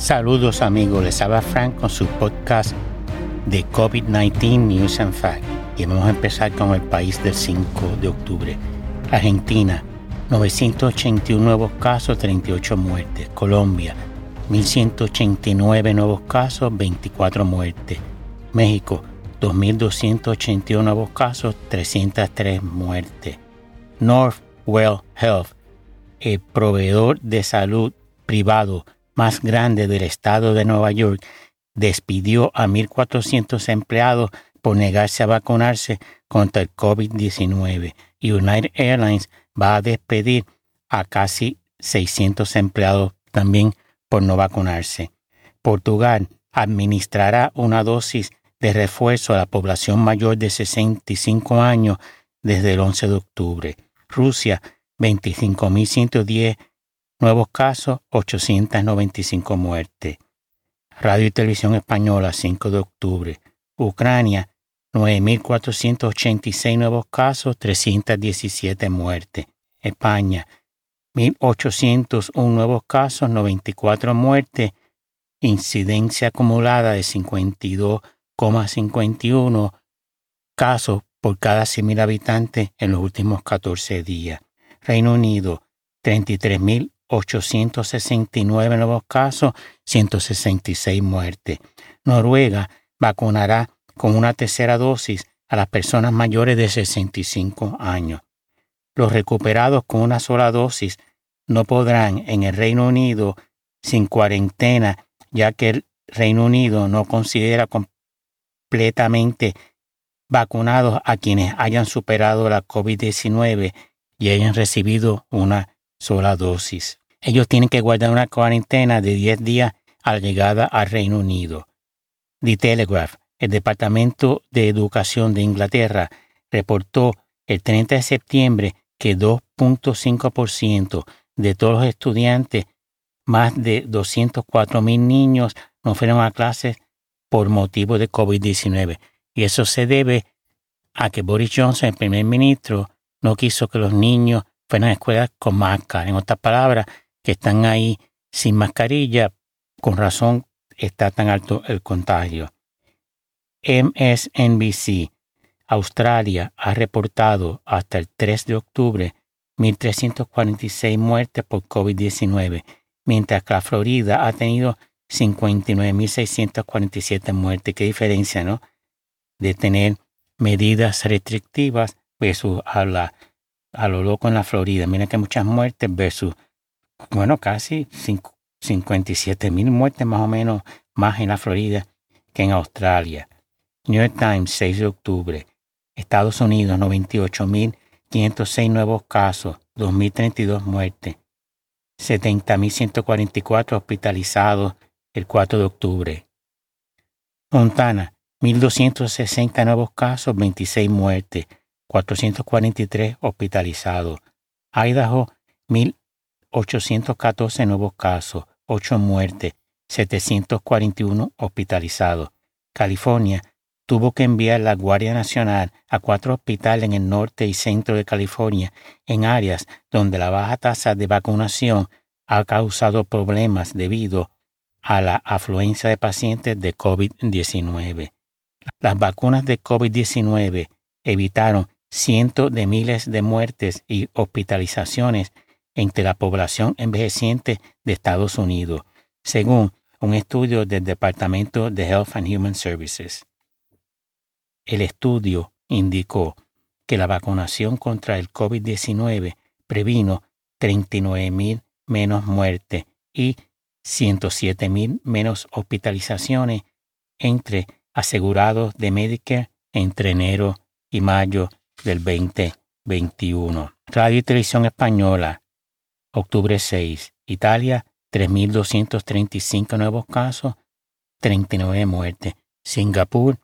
Saludos amigos, les habla Frank con su podcast de COVID-19 News and Facts. Y vamos a empezar con el país del 5 de octubre. Argentina, 981 nuevos casos, 38 muertes. Colombia, 1189 nuevos casos, 24 muertes. México, 2.281 nuevos casos, 303 muertes. Northwell Health, el proveedor de salud privado más grande del estado de Nueva York, despidió a 1.400 empleados por negarse a vacunarse contra el COVID-19 y United Airlines va a despedir a casi 600 empleados también por no vacunarse. Portugal administrará una dosis de refuerzo a la población mayor de 65 años desde el 11 de octubre. Rusia, 25.110 Nuevos casos, 895 muertes. Radio y Televisión Española, 5 de octubre. Ucrania, 9.486 nuevos casos, 317 muertes. España, 1.801 nuevos casos, 94 muertes. Incidencia acumulada de 52,51 casos por cada 100.000 habitantes en los últimos 14 días. Reino Unido, 33.000 869 nuevos casos, 166 muertes. Noruega vacunará con una tercera dosis a las personas mayores de 65 años. Los recuperados con una sola dosis no podrán en el Reino Unido sin cuarentena, ya que el Reino Unido no considera completamente vacunados a quienes hayan superado la COVID-19 y hayan recibido una sola dosis ellos tienen que guardar una cuarentena de 10 días a la llegada al Reino Unido. The Telegraph, el Departamento de Educación de Inglaterra, reportó el 30 de septiembre que 2.5% de todos los estudiantes, más de 204 mil niños, no fueron a clases por motivo de COVID-19. Y eso se debe a que Boris Johnson, el primer ministro, no quiso que los niños fueran a escuelas con máscara. En otras palabras, que están ahí sin mascarilla, con razón está tan alto el contagio. MSNBC Australia ha reportado hasta el 3 de octubre 1.346 muertes por COVID-19, mientras que la Florida ha tenido 59.647 muertes. Qué diferencia, ¿no? De tener medidas restrictivas versus a, la, a lo loco en la Florida. Mira que muchas muertes versus bueno, casi 57 mil muertes más o menos más en la Florida que en Australia. New York Times, 6 de octubre. Estados Unidos, 98.506 nuevos casos, 2.032 muertes, 70.144 hospitalizados el 4 de octubre. Montana, 1.260 nuevos casos, 26 muertes, 443 hospitalizados. Idaho, 1.000 814 nuevos casos, 8 muertes, 741 hospitalizados. California tuvo que enviar la Guardia Nacional a cuatro hospitales en el norte y centro de California, en áreas donde la baja tasa de vacunación ha causado problemas debido a la afluencia de pacientes de COVID-19. Las vacunas de COVID-19 evitaron cientos de miles de muertes y hospitalizaciones entre la población envejeciente de Estados Unidos, según un estudio del Departamento de Health and Human Services. El estudio indicó que la vacunación contra el COVID-19 previno 39.000 menos muertes y 107.000 menos hospitalizaciones entre asegurados de Medicare entre enero y mayo del 2021. Radio y Televisión Española Octubre 6. Italia, 3.235 nuevos casos, 39 muertes. Singapur,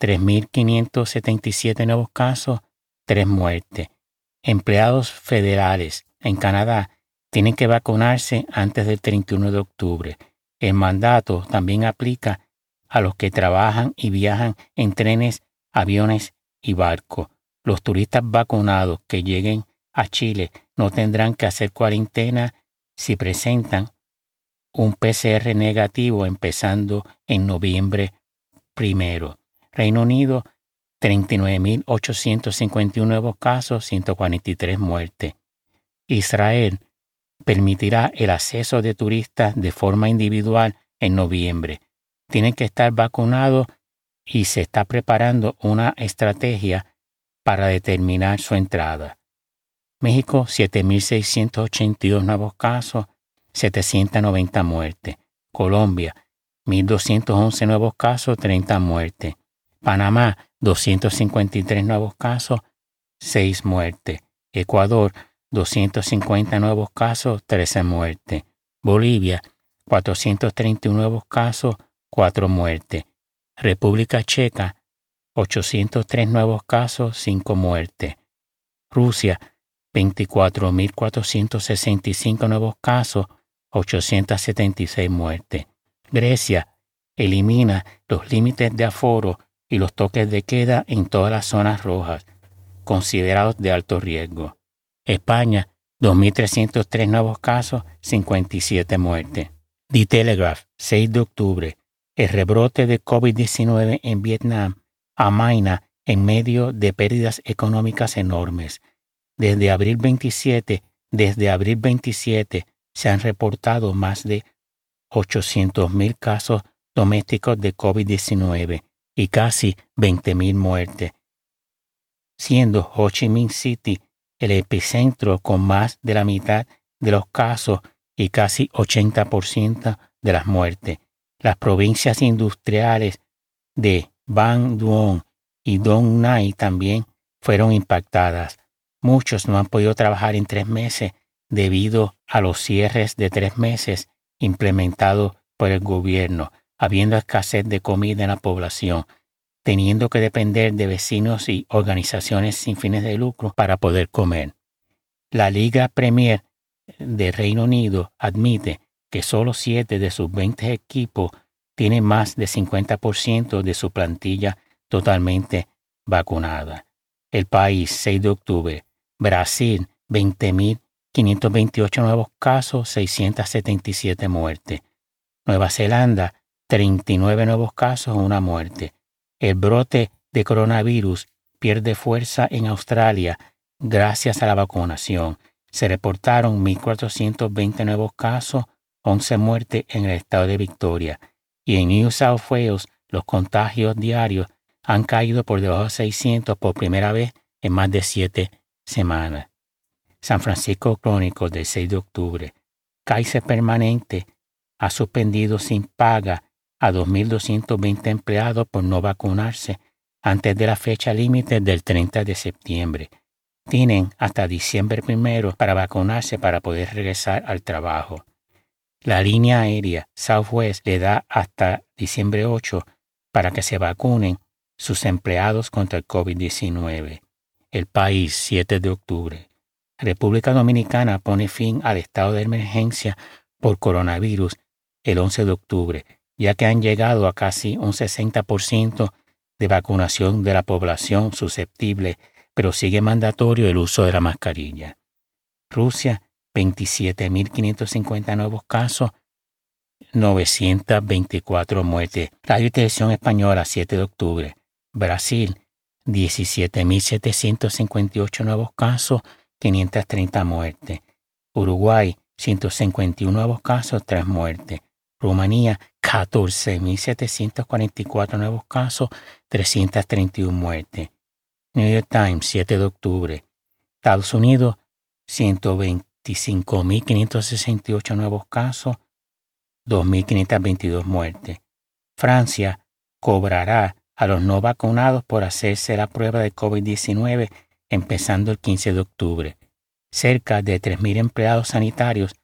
3.577 nuevos casos, 3 muertes. Empleados federales en Canadá tienen que vacunarse antes del 31 de octubre. El mandato también aplica a los que trabajan y viajan en trenes, aviones y barcos. Los turistas vacunados que lleguen a Chile no tendrán que hacer cuarentena si presentan un PCR negativo empezando en noviembre primero. Reino Unido, 39.851 nuevos casos, 143 muertes. Israel permitirá el acceso de turistas de forma individual en noviembre. Tienen que estar vacunados y se está preparando una estrategia para determinar su entrada. México, 7.682 nuevos casos, 790 muertes. Colombia, 1.211 nuevos casos, 30 muertes. Panamá, 253 nuevos casos, 6 muertes. Ecuador, 250 nuevos casos, 13 muertes. Bolivia, 431 nuevos casos, 4 muertes. República Checa, 803 nuevos casos, 5 muertes. Rusia, 24.465 nuevos casos, 876 muertes. Grecia elimina los límites de aforo y los toques de queda en todas las zonas rojas, considerados de alto riesgo. España, 2.303 nuevos casos, 57 muertes. The Telegraph, 6 de octubre. El rebrote de COVID-19 en Vietnam amaina en medio de pérdidas económicas enormes. Desde abril 27, desde abril 27 se han reportado más de 800.000 casos domésticos de COVID-19 y casi 20.000 muertes, siendo Ho Chi Minh City el epicentro con más de la mitad de los casos y casi 80% de las muertes. Las provincias industriales de Bang Duong y Dong Nai también fueron impactadas. Muchos no han podido trabajar en tres meses debido a los cierres de tres meses implementados por el gobierno, habiendo escasez de comida en la población, teniendo que depender de vecinos y organizaciones sin fines de lucro para poder comer. La Liga Premier de Reino Unido admite que solo siete de sus 20 equipos tienen más de 50% de su plantilla totalmente vacunada. El país, 6 de octubre. Brasil, 20.528 nuevos casos, 677 muertes. Nueva Zelanda, 39 nuevos casos, una muerte. El brote de coronavirus pierde fuerza en Australia gracias a la vacunación. Se reportaron 1.420 nuevos casos, 11 muertes en el estado de Victoria. Y en New South Wales los contagios diarios han caído por debajo de 600 por primera vez en más de siete semanas. San Francisco Crónico del 6 de octubre. Kaiser Permanente ha suspendido sin paga a 2.220 empleados por no vacunarse antes de la fecha límite del 30 de septiembre. Tienen hasta diciembre primero para vacunarse para poder regresar al trabajo. La línea aérea Southwest le da hasta diciembre 8 para que se vacunen sus empleados contra el COVID-19. El país, 7 de octubre. República Dominicana pone fin al estado de emergencia por coronavirus el 11 de octubre ya que han llegado a casi un 60% de vacunación de la población susceptible, pero sigue mandatorio el uso de la mascarilla. Rusia, 27.550 nuevos casos, 924 muertes. Radio y Televisión Española, 7 de octubre. Brasil, 17.758 nuevos casos, 530 muertes. Uruguay, 151 nuevos casos, 3 muertes. Rumanía, 14.744 nuevos casos, 331 muertes. New York Times, 7 de octubre. Estados Unidos, 125.568 nuevos casos, 2.522 muertes. Francia cobrará a los no vacunados por hacerse la prueba de COVID-19 empezando el 15 de octubre. Cerca de 3.000 empleados sanitarios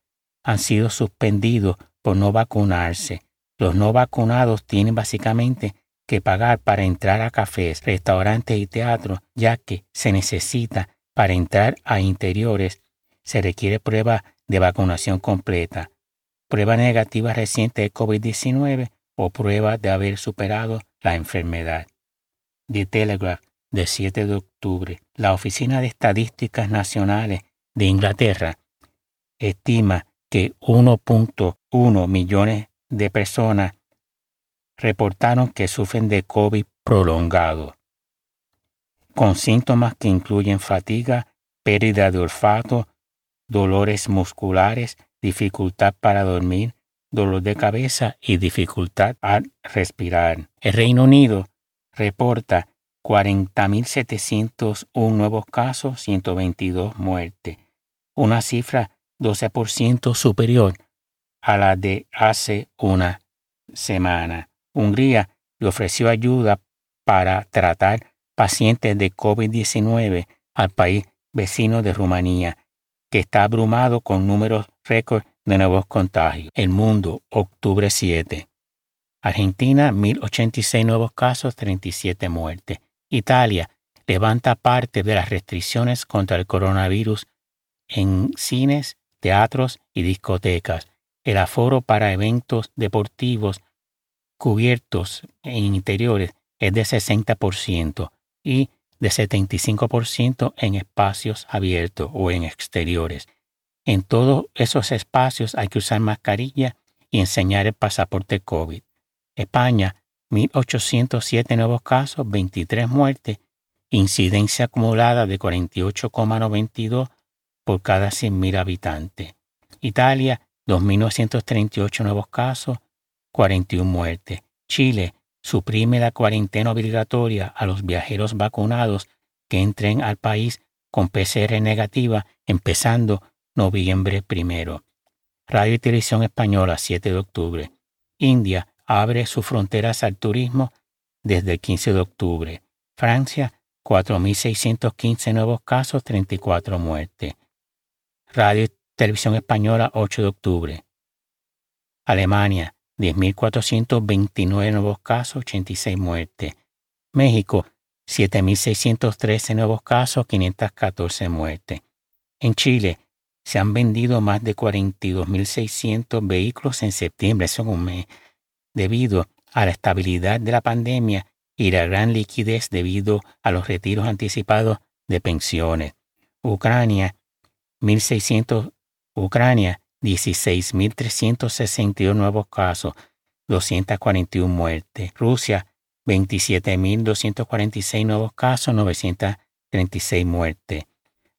han sido suspendidos por no vacunarse. Los no vacunados tienen básicamente que pagar para entrar a cafés, restaurantes y teatros, ya que se necesita para entrar a interiores, se requiere prueba de vacunación completa, prueba negativa reciente de COVID-19 o prueba de haber superado la enfermedad. The Telegraph, de 7 de octubre, la Oficina de Estadísticas Nacionales de Inglaterra estima que 1.1 1 millones de personas reportaron que sufren de COVID prolongado, con síntomas que incluyen fatiga, pérdida de olfato, dolores musculares, dificultad para dormir, dolor de cabeza y dificultad al respirar. El Reino Unido reporta 40.701 nuevos casos, 122 muertes, una cifra 12% superior a la de hace una semana. Hungría le ofreció ayuda para tratar pacientes de COVID-19 al país vecino de Rumanía, que está abrumado con números récord de nuevos contagios. El mundo, octubre 7. Argentina, 1086 nuevos casos, 37 muertes. Italia levanta parte de las restricciones contra el coronavirus en cines, teatros y discotecas. El aforo para eventos deportivos cubiertos en interiores es de 60% y de 75% en espacios abiertos o en exteriores. En todos esos espacios hay que usar mascarilla y enseñar el pasaporte COVID. España, 1.807 nuevos casos, 23 muertes, incidencia acumulada de 48,92 por cada 100.000 habitantes. Italia, 2.938 nuevos casos, 41 muertes. Chile suprime la cuarentena obligatoria a los viajeros vacunados que entren al país con PCR negativa empezando noviembre primero. Radio y Televisión Española, 7 de octubre. India abre sus fronteras al turismo desde el 15 de octubre. Francia, 4.615 nuevos casos, 34 muertes. Radio y Televisión Española, 8 de octubre. Alemania, 10.429 nuevos casos, 86 muertes. México, 7.613 nuevos casos, 514 muertes. En Chile, se han vendido más de 42.600 vehículos en septiembre, eso un mes, debido a la estabilidad de la pandemia y la gran liquidez debido a los retiros anticipados de pensiones. Ucrania, 1.600, Ucrania, 16.362 nuevos casos, 241 muertes. Rusia, 27.246 nuevos casos, 936 muertes.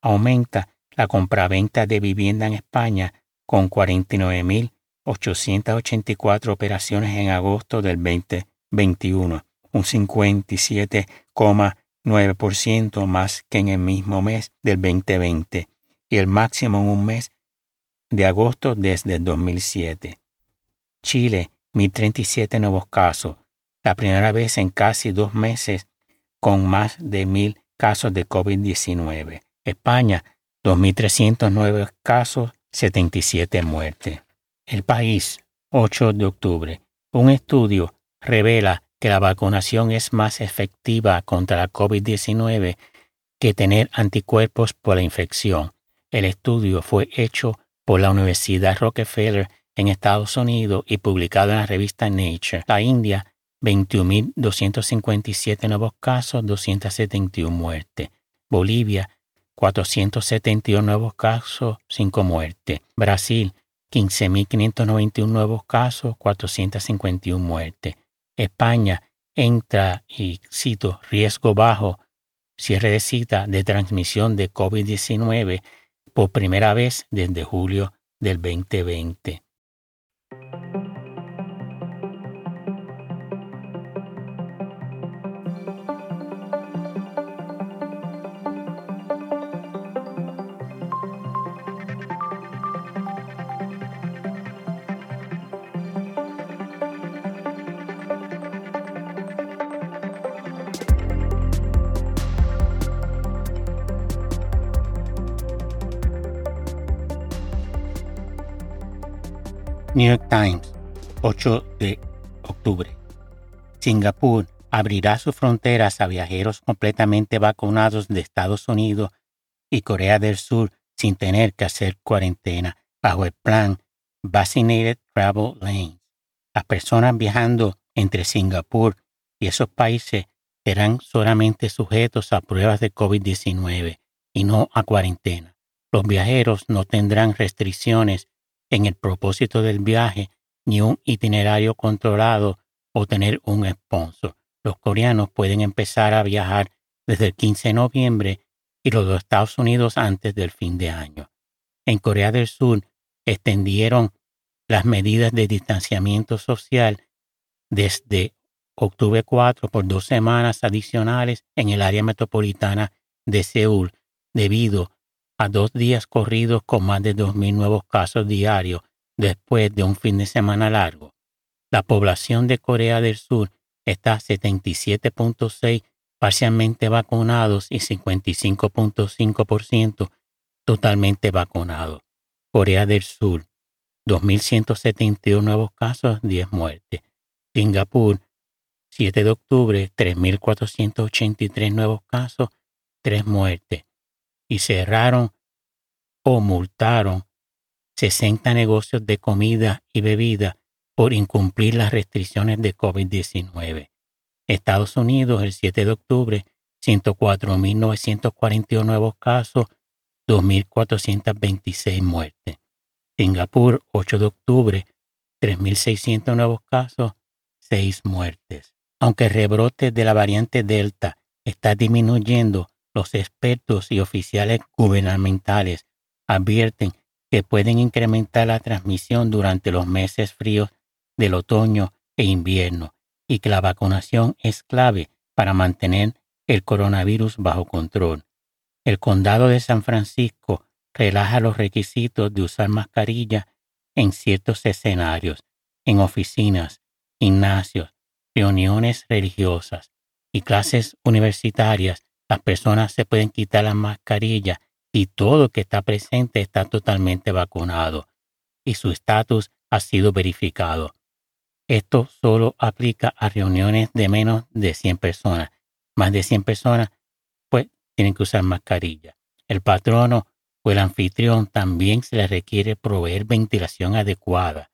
Aumenta la compraventa de vivienda en España con 49.884 operaciones en agosto del 2021, un 57,9% más que en el mismo mes del 2020 y el máximo en un mes de agosto desde el 2007. Chile, 1.037 nuevos casos, la primera vez en casi dos meses con más de 1.000 casos de COVID-19. España, 2.309 casos, 77 muertes. El país, 8 de octubre. Un estudio revela que la vacunación es más efectiva contra la COVID-19 que tener anticuerpos por la infección. El estudio fue hecho por la Universidad Rockefeller en Estados Unidos y publicado en la revista Nature. La India, 21.257 nuevos casos, 271 muertes. Bolivia, 471 nuevos casos, 5 muertes. Brasil, 15.591 nuevos casos, 451 muertes. España entra y cito riesgo bajo, cierre de cita de transmisión de COVID-19 por primera vez desde julio del 2020. New York Times, 8 de octubre. Singapur abrirá sus fronteras a viajeros completamente vacunados de Estados Unidos y Corea del Sur sin tener que hacer cuarentena bajo el plan Vaccinated Travel Lanes. Las personas viajando entre Singapur y esos países serán solamente sujetos a pruebas de COVID-19 y no a cuarentena. Los viajeros no tendrán restricciones en el propósito del viaje, ni un itinerario controlado o tener un sponsor. Los coreanos pueden empezar a viajar desde el 15 de noviembre y los dos Estados Unidos antes del fin de año. En Corea del Sur extendieron las medidas de distanciamiento social desde octubre 4 por dos semanas adicionales en el área metropolitana de Seúl debido a dos días corridos con más de 2.000 nuevos casos diarios después de un fin de semana largo. La población de Corea del Sur está 77.6 parcialmente vacunados y 55.5% totalmente vacunados. Corea del Sur, 2.171 nuevos casos, 10 muertes. Singapur, 7 de octubre, 3.483 nuevos casos, 3 muertes. Y cerraron o multaron 60 negocios de comida y bebida por incumplir las restricciones de COVID-19. Estados Unidos, el 7 de octubre, 104.941 nuevos casos, 2.426 muertes. Singapur, 8 de octubre, 3.600 nuevos casos, 6 muertes. Aunque el rebrote de la variante Delta está disminuyendo, los expertos y oficiales gubernamentales advierten que pueden incrementar la transmisión durante los meses fríos del otoño e invierno y que la vacunación es clave para mantener el coronavirus bajo control. El condado de San Francisco relaja los requisitos de usar mascarilla en ciertos escenarios, en oficinas, gimnasios, reuniones religiosas y clases universitarias. Las personas se pueden quitar la mascarilla y todo el que está presente está totalmente vacunado y su estatus ha sido verificado. Esto solo aplica a reuniones de menos de 100 personas. Más de 100 personas, pues tienen que usar mascarilla. El patrono o el anfitrión también se le requiere proveer ventilación adecuada,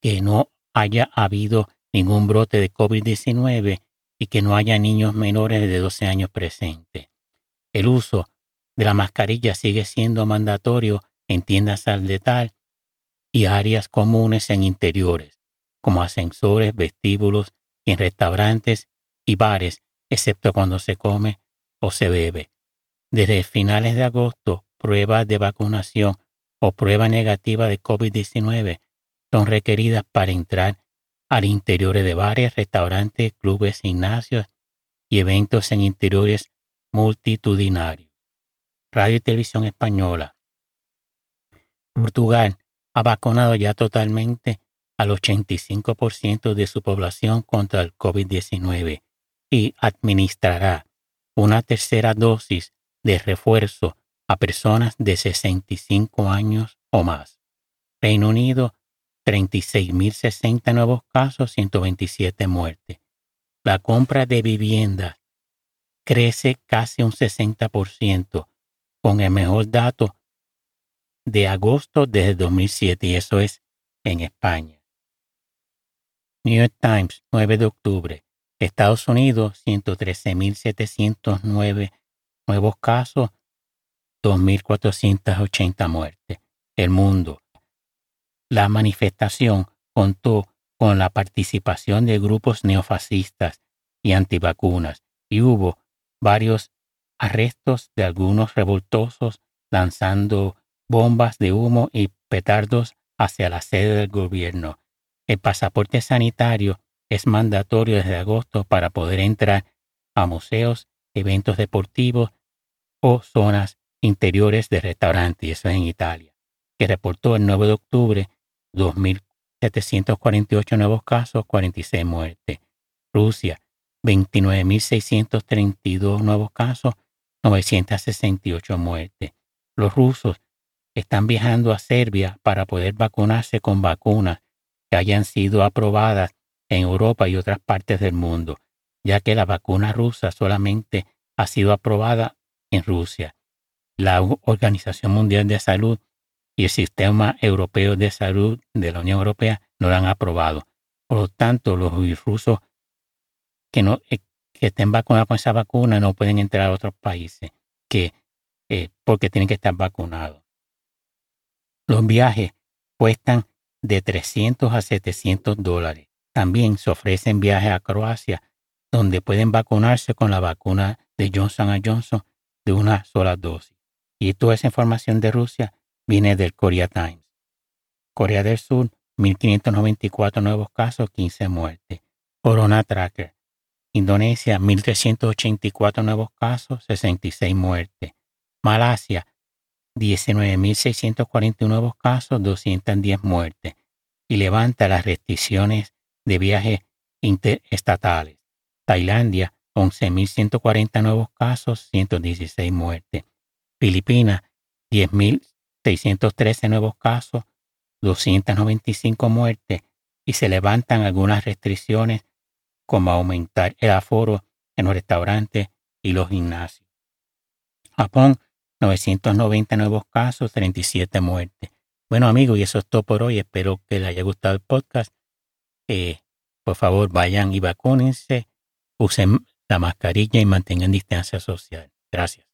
que no haya habido ningún brote de COVID-19 y que no haya niños menores de 12 años presentes. El uso de la mascarilla sigue siendo mandatorio en tiendas al y áreas comunes en interiores como ascensores, vestíbulos y en restaurantes y bares, excepto cuando se come o se bebe. Desde finales de agosto, pruebas de vacunación o prueba negativa de COVID-19 son requeridas para entrar al interior de bares, restaurantes, clubes, gimnasios y eventos en interiores multitudinarios. Radio y Televisión Española. Portugal ha vacunado ya totalmente al 85% de su población contra el COVID-19 y administrará una tercera dosis de refuerzo a personas de 65 años o más. Reino Unido, 36.060 nuevos casos, 127 muertes. La compra de viviendas crece casi un 60%, con el mejor dato de agosto desde 2007, y eso es en España. New York Times, 9 de octubre. Estados Unidos, 113.709 nuevos casos, 2.480 muertes. El mundo. La manifestación contó con la participación de grupos neofascistas y antivacunas y hubo varios arrestos de algunos revoltosos lanzando bombas de humo y petardos hacia la sede del gobierno. El pasaporte sanitario es mandatorio desde agosto para poder entrar a museos, eventos deportivos o zonas interiores de restaurantes, en Italia, que reportó el 9 de octubre 2.748 nuevos casos, 46 muertes. Rusia, 29.632 nuevos casos, 968 muertes. Los rusos están viajando a Serbia para poder vacunarse con vacunas que hayan sido aprobadas en Europa y otras partes del mundo, ya que la vacuna rusa solamente ha sido aprobada en Rusia. La Organización Mundial de Salud y el Sistema Europeo de Salud de la Unión Europea no la han aprobado. Por lo tanto, los rusos que, no, eh, que estén vacunados con esa vacuna no pueden entrar a otros países que, eh, porque tienen que estar vacunados. Los viajes cuestan de 300 a 700 dólares. También se ofrecen viajes a Croacia donde pueden vacunarse con la vacuna de Johnson Johnson de una sola dosis. Y toda esa información de Rusia viene del Korea Times. Corea del Sur, 1.594 nuevos casos, 15 muertes. Corona Tracker. Indonesia, 1.384 nuevos casos, 66 muertes. Malasia, 19.641 nuevos casos, 210 muertes. Y levanta las restricciones de viajes interestatales. Tailandia, 11.140 nuevos casos, 116 muertes. Filipinas, 10.613 nuevos casos, 295 muertes y se levantan algunas restricciones como aumentar el aforo en los restaurantes y los gimnasios. Japón, 990 nuevos casos, 37 muertes. Bueno amigos, y eso es todo por hoy. Espero que les haya gustado el podcast. Eh, por favor, vayan y vacúnense, usen la mascarilla y mantengan distancia social. Gracias.